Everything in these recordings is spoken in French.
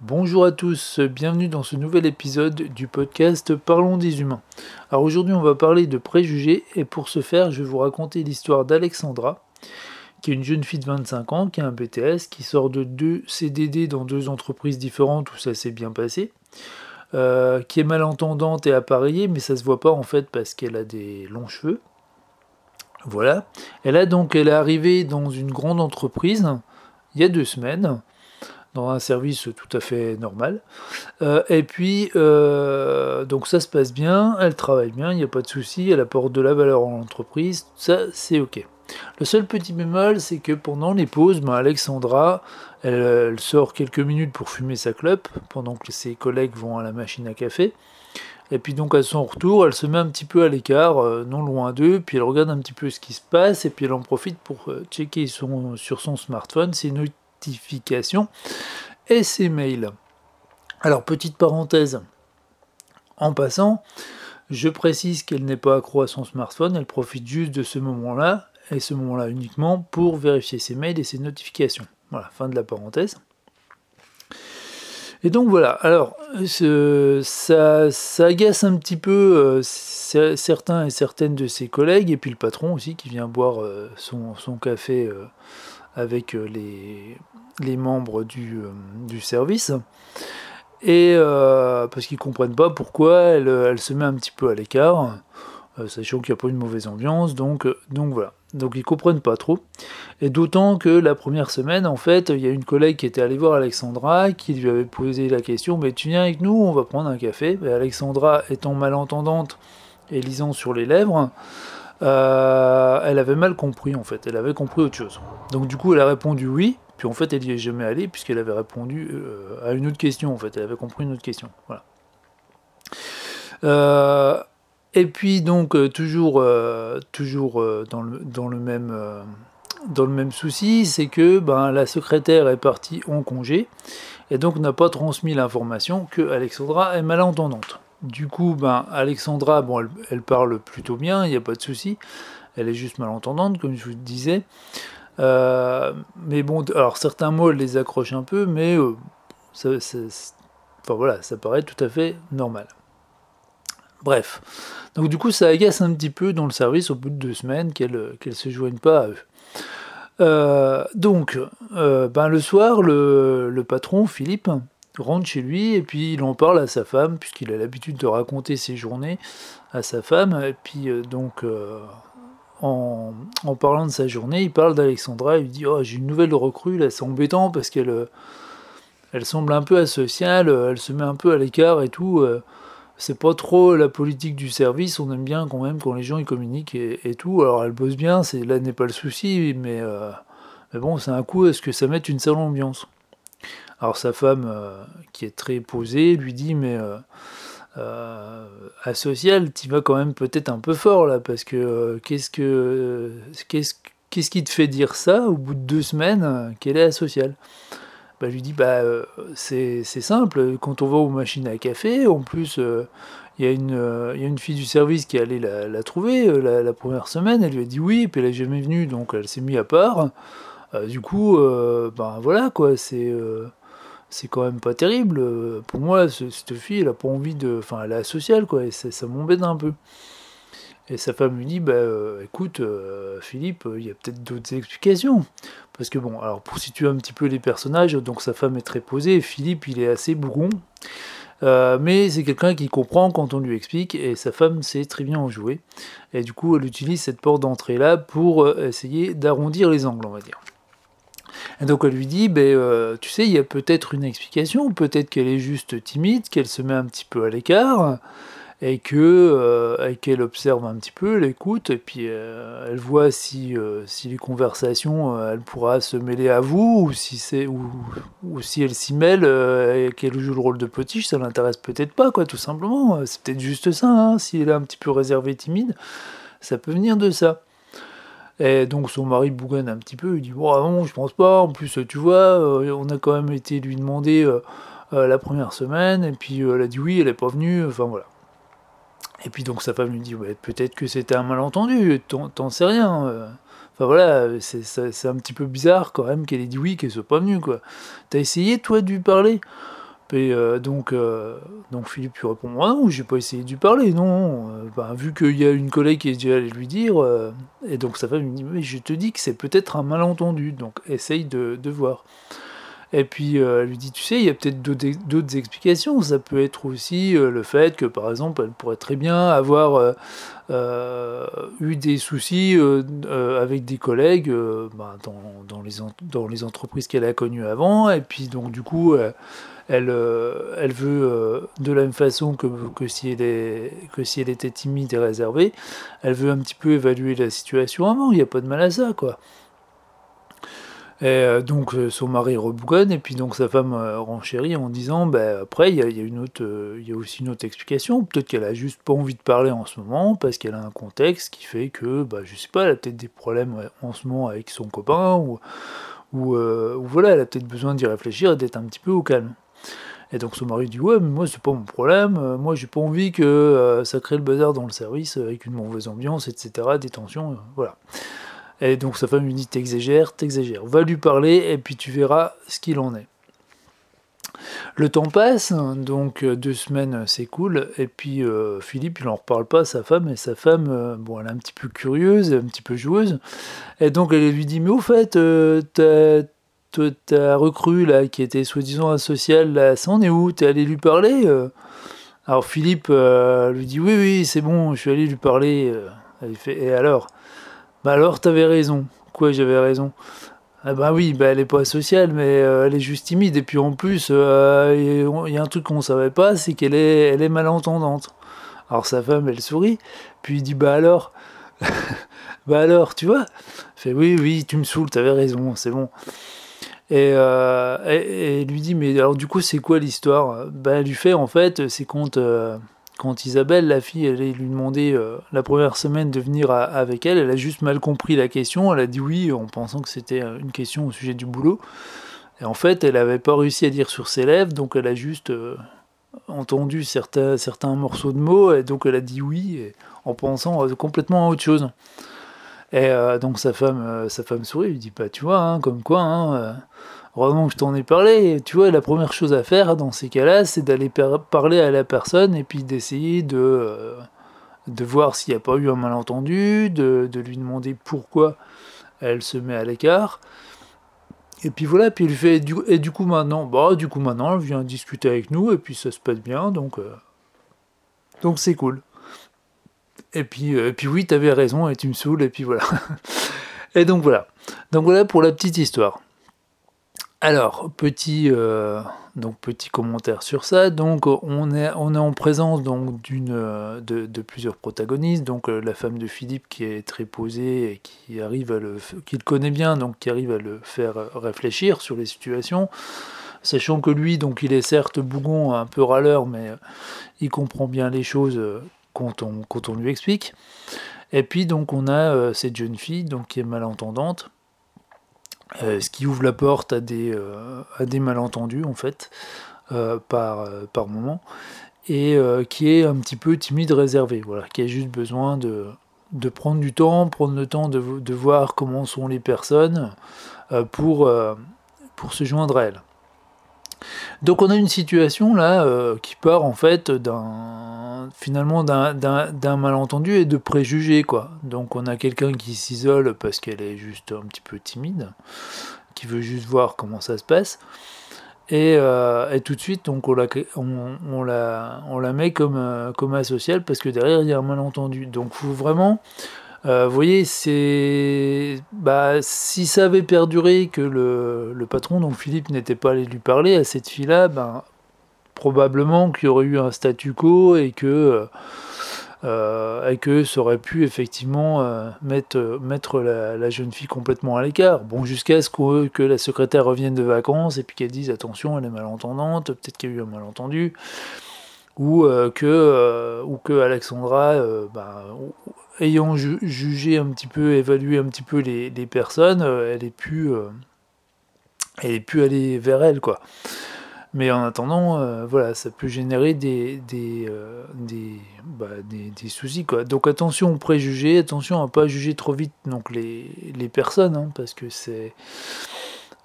Bonjour à tous, bienvenue dans ce nouvel épisode du podcast Parlons des humains. Alors aujourd'hui on va parler de préjugés et pour ce faire je vais vous raconter l'histoire d'Alexandra, qui est une jeune fille de 25 ans, qui a un BTS, qui sort de deux CDD dans deux entreprises différentes où ça s'est bien passé, euh, qui est malentendante et appareillée, mais ça se voit pas en fait parce qu'elle a des longs cheveux. Voilà. Elle a donc elle est arrivée dans une grande entreprise il y a deux semaines un service tout à fait normal. Euh, et puis, euh, donc ça se passe bien, elle travaille bien, il n'y a pas de souci, elle apporte de la valeur en entreprise, ça c'est ok. Le seul petit bémol, c'est que pendant les pauses, ben, Alexandra, elle, sort quelques minutes pour fumer sa clope, pendant que ses collègues vont à la machine à café. Et puis donc à son retour, elle se met un petit peu à l'écart, euh, non loin d'eux, puis elle regarde un petit peu ce qui se passe, et puis elle en profite pour checker son, sur son smartphone ses et ses mails. Alors, petite parenthèse, en passant, je précise qu'elle n'est pas accro à son smartphone, elle profite juste de ce moment-là, et ce moment-là uniquement, pour vérifier ses mails et ses notifications. Voilà, fin de la parenthèse. Et donc voilà, alors ça, ça, agace un petit peu euh, certains et certaines de ses collègues, et puis le patron aussi qui vient boire euh, son, son, café euh, avec les, les membres du, euh, du service. Et euh, parce qu'ils comprennent pas pourquoi elle, elle, se met un petit peu à l'écart, euh, sachant qu'il n'y a pas une mauvaise ambiance, donc, donc voilà. Donc ils comprennent pas trop. Et d'autant que la première semaine, en fait, il y a une collègue qui était allée voir Alexandra, qui lui avait posé la question, mais tu viens avec nous, on va prendre un café. Et Alexandra étant malentendante et lisant sur les lèvres, elle avait mal compris en fait, elle avait compris autre chose. Donc du coup elle a répondu oui, puis en fait, elle n'y est jamais allée puisqu'elle avait répondu euh, à une autre question. En fait, elle avait compris une autre question. Voilà. Euh, et puis donc euh, toujours, toujours dans, le, dans, le même, dans le même souci, c'est que ben, la secrétaire est partie en congé et donc n'a pas transmis l'information que Alexandra est malentendante. Du coup, ben, Alexandra, bon, elle, elle parle plutôt bien, il n'y a pas de souci. Elle est juste malentendante, comme je vous le disais. Euh, mais bon, alors certains mots les accrochent un peu, mais euh, ça, enfin, voilà, ça paraît tout à fait normal. Bref. Donc du coup, ça agace un petit peu dans le service au bout de deux semaines qu'elle ne se joigne pas à eux. Euh, donc, ben, le soir, le, patron, Philippe, rentre chez lui et puis il en parle à sa femme, puisqu'il a l'habitude de raconter ses journées à sa femme. Et puis, donc, en, parlant de sa journée, il parle d'Alexandra, il lui dit Oh, j'ai une nouvelle recrue, là, c'est embêtant parce qu'elle euh, elle semble un peu asociale, euh, elle se met un peu à l'écart et tout. Euh, c'est pas trop la politique du service, on aime bien quand même quand les gens ils communiquent et, tout. Alors elle bosse bien, là n'est pas le souci, mais, mais bon, c'est un coup est-ce que ça met une sale ambiance? Alors sa femme, qui est très posée, lui dit Mais euh, asocial, tu vas quand même peut-être un peu fort là, parce que euh, qu'est-ce que qu'est-ce qui te fait dire ça au bout de deux semaines qu'elle est asociale? Bah, lui dis bah euh, c'est simple quand on va aux machines à café en plus il y, a une, a une fille du service qui allait la, la trouver la, première semaine elle lui a dit oui puis elle est jamais venue donc elle s'est mise à part. Du coup ben voilà quoi c'est c'est quand même pas terrible. Pour moi, cette fille, elle a pas envie de. Enfin, elle est asociale, quoi, et ça, m'embête un peu. Et sa femme lui dit Bah euh, écoute, euh, Philippe, il y a peut-être d'autres explications. Parce que bon, alors pour situer un petit peu les personnages, donc sa femme est très posée, Philippe, il est assez bourron. Euh, mais c'est quelqu'un qui comprend quand on lui explique, et sa femme sait très bien en jouer. Et du coup, elle utilise cette porte d'entrée là pour essayer d'arrondir les angles, on va dire. Et donc elle lui dit, ben, euh, tu sais, il y a peut-être une explication, peut-être qu'elle est juste timide, qu'elle se met un petit peu à l'écart, et que euh, qu'elle observe un petit peu, elle écoute, et puis euh, elle voit si, si les conversations, elle pourra se mêler à vous, ou si, c'est, ou, ou si elle s'y mêle et qu'elle joue le rôle de potiche, ça l'intéresse peut-être pas, quoi, tout simplement. C'est peut-être juste ça, hein, si elle est un petit peu réservée, timide, ça peut venir de ça. Et donc son mari bougonne un petit peu, il dit bon non, je pense pas, en plus tu vois, euh, on a quand même été lui demander euh, euh, la première semaine, et puis elle a dit oui, elle est pas venue, enfin voilà. Et puis donc sa femme lui dit peut-être que c'était un malentendu, t'en sais rien. Enfin voilà, c'est un petit peu bizarre quand même qu'elle ait dit oui, qu'elle soit pas venue quoi. T'as essayé toi de lui parler? Et donc, donc Philippe lui répond ah non, j'ai pas essayé de lui parler, non. Ben, vu qu'il y a une collègue qui est déjà allée lui dire, et donc sa femme lui dit mais je te dis que c'est peut-être un malentendu, donc essaye de, voir. Et puis euh, elle lui dit, tu sais, il y a peut-être d'autres explications. Ça peut être aussi euh, le fait que, par exemple, elle pourrait très bien avoir euh, eu des soucis avec des collègues les dans, les entreprises qu'elle a connues avant. Et puis donc du coup, elle, elle veut, de la même façon que, si elle était timide et réservée, elle veut un petit peu évaluer la situation avant. Il n'y a pas de mal à ça, quoi. Et euh, donc euh, son mari rebougonne et puis donc sa femme euh, renchérit en disant ben après il y a, une autre il y a aussi une autre explication peut-être qu'elle a juste pas envie de parler en ce moment parce qu'elle a un contexte qui fait que bah je sais pas elle a peut-être des problèmes en ce moment avec son copain ou ou, voilà elle a peut-être besoin d'y réfléchir et d'être un petit peu au calme et donc son mari dit ouais mais moi c'est pas mon problème moi j'ai pas envie que ça crée le bazar dans le service avec une mauvaise ambiance etc des tensions voilà et donc sa femme lui dit T'exagères, t'exagères. Va lui parler et puis tu verras ce qu'il en est. Le temps passe, donc euh, deux semaines s'écoulent, et puis euh, Philippe, il n'en reparle pas à sa femme, et sa femme, euh, bon, elle est un petit peu curieuse, un petit peu joueuse, et donc elle lui dit, mais au fait, ta recrue, là, qui était soi-disant asociale, là, ça en est où? T'es allé lui parler Alors Philippe lui dit, oui, oui, c'est bon, je suis allé lui parler. Elle fait, et alors? Bah alors, t'avais raison. Quoi, j'avais raison? Ah bah oui, bah elle est pas sociale, mais euh, elle est juste timide. Et puis en plus, euh, il y a un truc qu'on savait pas, c'est qu'elle est, est malentendante. Alors sa femme, elle sourit, puis il dit bah alors, bah alors, tu vois? Fait oui, oui, tu me saoules, t'avais raison, c'est bon. Et, euh, et, lui dit mais alors du coup c'est quoi l'histoire? Bah elle lui fait en fait, c'est quand quand Isabelle, la fille, elle lui demandé euh, la première semaine de venir avec elle, elle a juste mal compris la question, elle a dit oui en pensant que c'était euh, une question au sujet du boulot. Et en fait, elle n'avait pas réussi à dire sur ses lèvres, donc elle a juste euh, entendu certains, certains morceaux de mots, et donc elle a dit oui, en pensant complètement à autre chose. Et donc sa femme, sa femme sourit, lui dit pas, bah, tu vois, hein, comme quoi, hein, Heureusement que je t'en ai parlé. Tu vois, la première chose à faire dans ces cas-là, c'est d'aller parler à la personne et puis d'essayer de, euh, de voir s'il n'y a pas eu un malentendu, de, lui demander pourquoi elle se met à l'écart. Et puis voilà, puis il fait, et du coup maintenant, bah du coup maintenant, elle vient discuter avec nous, et puis ça se passe bien, donc euh, donc c'est cool. Et puis, euh, et puis oui, t'avais raison, et tu me saoules, et puis voilà. et donc voilà. Donc voilà pour la petite histoire. Alors, petit, euh, petit commentaire sur ça. Donc, on est, on est en présence donc, d'une, euh, de, plusieurs protagonistes. Donc, la femme de Philippe qui est très posée et qui arrive à le, qu'il connaît bien, donc qui arrive à le faire réfléchir sur les situations. Sachant que lui, donc, il est certes bougon, un peu râleur, mais il comprend bien les choses quand on, lui explique. Et puis, donc, on a cette jeune fille donc, qui est malentendante euh, ce qui ouvre la porte à des, euh, malentendus en fait euh, par, moment et qui est un petit peu timide, réservé, voilà, qui a juste besoin de, prendre du temps, prendre le temps de, de voir comment sont les personnes pour, pour se joindre à elles. Donc on a une situation là qui part en fait d'un finalement d'un malentendu et de préjugés quoi. Donc on a quelqu'un qui s'isole parce qu'elle est juste un petit peu timide, qui veut juste voir comment ça se passe. Et, euh, tout de suite, donc on la met comme, euh, comme asociale parce que derrière il y a un malentendu. Donc faut vraiment, euh, vous voyez, bah, si ça avait perduré que le, patron, donc Philippe, n'était pas allé lui parler à cette fille-là, ben, probablement qu'il y aurait eu un statu quo et que, euh, et que ça aurait pu effectivement euh, mettre, mettre la, jeune fille complètement à l'écart. Bon, jusqu'à ce que, que, la secrétaire revienne de vacances et puis qu'elle dise attention, elle est malentendante, peut-être qu'il y a eu un malentendu. Ou euh, que, ou que Alexandra, bah, ayant jugé un petit peu, évalué un petit peu les, les personnes, elle ait pu, elle pu aller vers elle, quoi. Mais en attendant, euh, voilà, ça peut générer des, des, euh, bah, des, des, soucis. Quoi. Donc attention aux préjugés, attention à pas juger trop vite donc, les, les personnes, hein, parce que c'est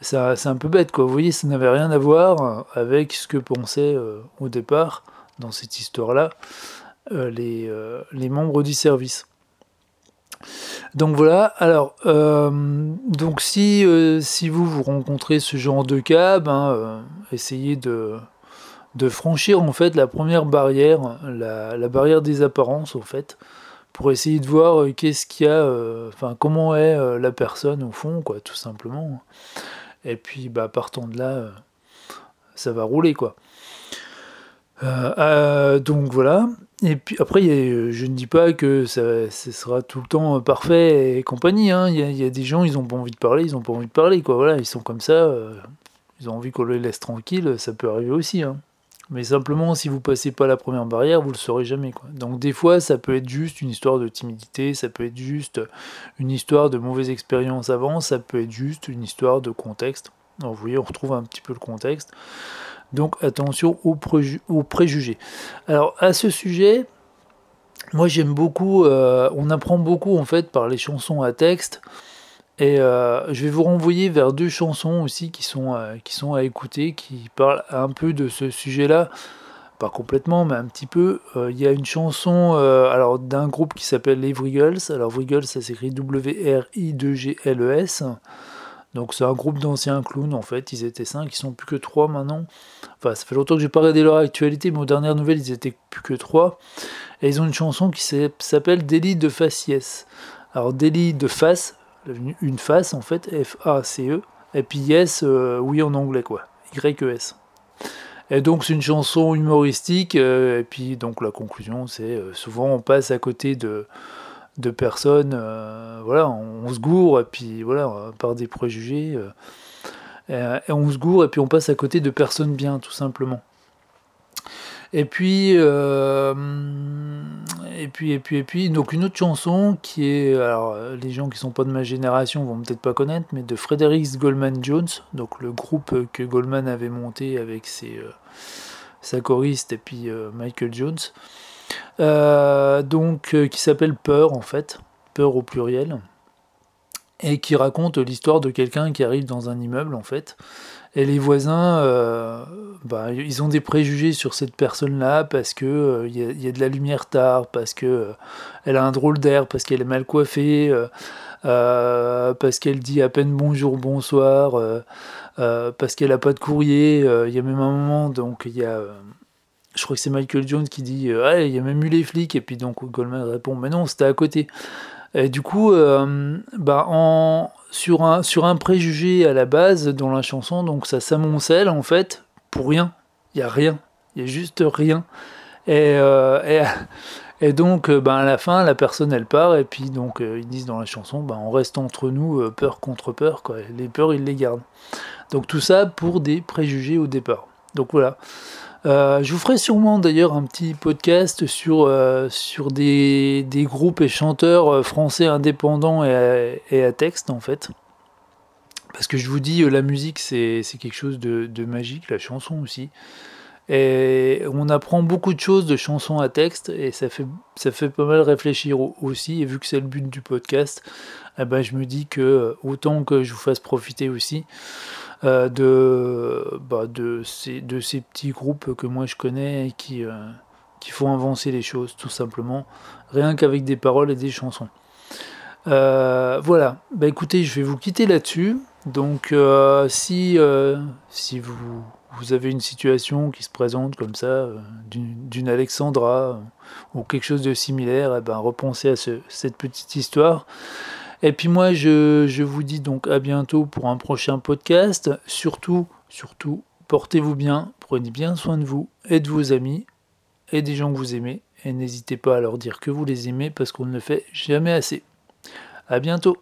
c'est un peu bête, quoi. Vous voyez, ça n'avait rien à voir avec ce que pensaient au départ, dans cette histoire-là, les, les membres du service. Donc voilà, alors, donc si, si vous, vous rencontrez ce genre de cas, ben, essayez de, franchir en fait la première barrière, la, barrière des apparences en fait, pour essayer de voir euh, qu'est-ce qu'il y a, euh, enfin comment est euh, la personne au fond, quoi, tout simplement. Et puis bah partant de là, ça va rouler quoi. Donc voilà. Et puis après, je ne dis pas que ça, sera tout le temps parfait et compagnie. Hein. Il, y a, des gens, ils ont pas envie de parler, ils ont pas envie de parler, quoi. Voilà, ils sont comme ça. ils ont envie qu'on les laisse tranquilles. Ça peut arriver aussi. Hein. Mais simplement, si vous passez pas la première barrière, vous le saurez jamais. Quoi. Donc des fois, ça peut être juste une histoire de timidité, ça peut être juste une histoire de mauvaise expérience avant, ça peut être juste une histoire de contexte. vous voyez, on retrouve un petit peu le contexte. Donc attention aux, préjugés. Alors à ce sujet, moi j'aime beaucoup, euh, on apprend beaucoup en fait par les chansons à texte. Et euh, je vais vous renvoyer vers deux chansons aussi qui sont, euh, qui sont à écouter, qui parlent un peu de ce sujet-là. Pas complètement, mais un petit peu. Il y a une chanson d'un groupe qui s'appelle les Wriggles. Alors Wriggles, ça s'écrit W-R-I-2-G-L-E-S. Donc c'est un groupe d'anciens clowns en fait. Ils étaient cinq, ils sont plus que trois maintenant. Enfin, ça fait longtemps que j'ai pas regardé leur actualité, mais aux dernières nouvelles, ils étaient plus que trois. Et ils ont une chanson qui s'appelle Délit de faciès. Alors délit de face, une face en fait, F-A-C-E, et puis yes, euh, oui en anglais quoi, Y-E-S. Et donc c'est une chanson humoristique, euh, et puis donc la conclusion c'est euh, souvent on passe à côté de, de personnes, voilà, on, se gourre, et puis voilà, par des préjugés, et, on se gourre, et puis on passe à côté de personnes bien tout simplement. Et puis, euh, et puis, et puis, et puis, donc une autre chanson qui est, alors les gens qui sont pas de ma génération vont peut-être pas connaître, mais de Frederick Goldman Jones, donc le groupe que Goldman avait monté avec ses, euh, sa choriste et puis euh, Michael Jones, donc qui s'appelle Peur en fait, Peur au pluriel, et qui raconte l'histoire de quelqu'un qui arrive dans un immeuble en fait et les voisins, euh, bah, ils ont des préjugés sur cette personne-là parce que euh, il y, a de la lumière tard, parce que euh, elle a un drôle d'air, parce qu'elle est mal coiffée, parce qu'elle dit à peine bonjour, bonsoir, parce qu'elle a pas de courrier. Il y a même un moment, donc il y a je crois que c'est Michael Jones qui dit ah, il y a même eu les flics et puis donc Goldman répond mais non c'était à côté et du coup bah en sur un, sur un préjugé à la base dans la chanson, donc ça s'amoncelle en fait pour rien. Il n'y a rien, il y a juste rien. Et, euh, et, donc euh, ben, à la fin, la personne elle part, et puis donc euh, ils disent dans la chanson, ben, on reste entre nous, peur contre peur, quoi. les peurs ils les gardent. Donc tout ça pour des préjugés au départ. Donc voilà. Euh, je vous ferai sûrement d'ailleurs un petit podcast sur, euh, sur des, des, groupes et chanteurs euh, français indépendants et à, texte en fait. Parce que je vous dis, la musique c'est quelque chose de, de, magique, la chanson aussi. Et on apprend beaucoup de choses de chansons à texte et ça fait, pas mal réfléchir aussi. Et vu que c'est le but du podcast, eh ben, je me dis que autant que je vous fasse profiter aussi. Euh, de, bah, de, ces, petits groupes que moi je connais et qui, euh, qui font avancer les choses tout simplement, rien qu'avec des paroles et des chansons. Euh, voilà, bah écoutez, je vais vous quitter là-dessus. Donc si, si vous, vous avez une situation qui se présente comme ça, d'une Alexandra ou quelque chose de similaire, eh ben, repensez à ce, cette petite histoire. Et puis moi, je, vous dis donc à bientôt pour un prochain podcast. Surtout, surtout, portez-vous bien, prenez bien soin de vous et de vos amis et des gens que vous aimez. Et n'hésitez pas à leur dire que vous les aimez parce qu'on ne le fait jamais assez. À bientôt